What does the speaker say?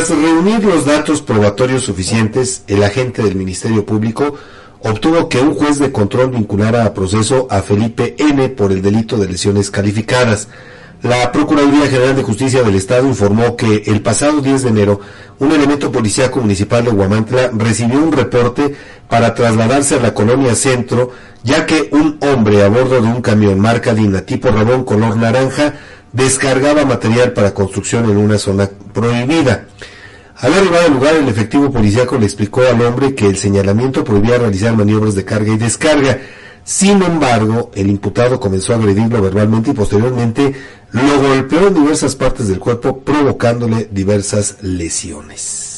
Tras reunir los datos probatorios suficientes, el agente del Ministerio Público obtuvo que un juez de control vinculara a proceso a Felipe N por el delito de lesiones calificadas. La Procuraduría General de Justicia del Estado informó que el pasado 10 de enero un elemento policíaco municipal de Huamantla recibió un reporte para trasladarse a la colonia Centro, ya que un hombre a bordo de un camión marca Dina tipo Rabón color naranja descargaba material para construcción en una zona prohibida. Al arribar al lugar, el efectivo policíaco le explicó al hombre que el señalamiento prohibía realizar maniobras de carga y descarga. Sin embargo, el imputado comenzó a agredirlo verbalmente y posteriormente lo golpeó en diversas partes del cuerpo, provocándole diversas lesiones.